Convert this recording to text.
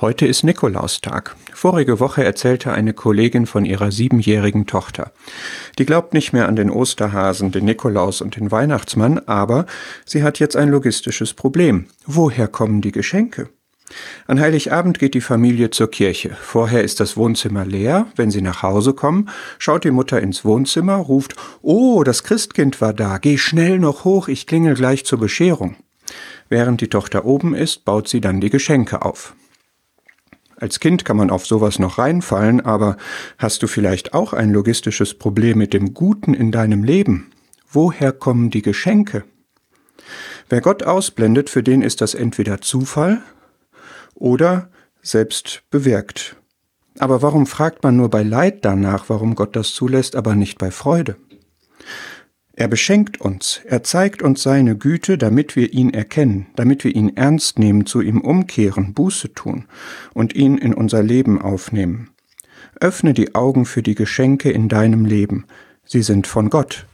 Heute ist Nikolaustag. Vorige Woche erzählte eine Kollegin von ihrer siebenjährigen Tochter. Die glaubt nicht mehr an den Osterhasen, den Nikolaus und den Weihnachtsmann, aber sie hat jetzt ein logistisches Problem. Woher kommen die Geschenke? An Heiligabend geht die Familie zur Kirche. Vorher ist das Wohnzimmer leer. Wenn sie nach Hause kommen, schaut die Mutter ins Wohnzimmer, ruft, Oh, das Christkind war da. Geh schnell noch hoch, ich klingel gleich zur Bescherung. Während die Tochter oben ist, baut sie dann die Geschenke auf. Als Kind kann man auf sowas noch reinfallen, aber hast du vielleicht auch ein logistisches Problem mit dem Guten in deinem Leben? Woher kommen die Geschenke? Wer Gott ausblendet, für den ist das entweder Zufall oder selbst bewirkt. Aber warum fragt man nur bei Leid danach, warum Gott das zulässt, aber nicht bei Freude? Er beschenkt uns, er zeigt uns seine Güte, damit wir ihn erkennen, damit wir ihn ernst nehmen, zu ihm umkehren, Buße tun und ihn in unser Leben aufnehmen. Öffne die Augen für die Geschenke in deinem Leben, sie sind von Gott,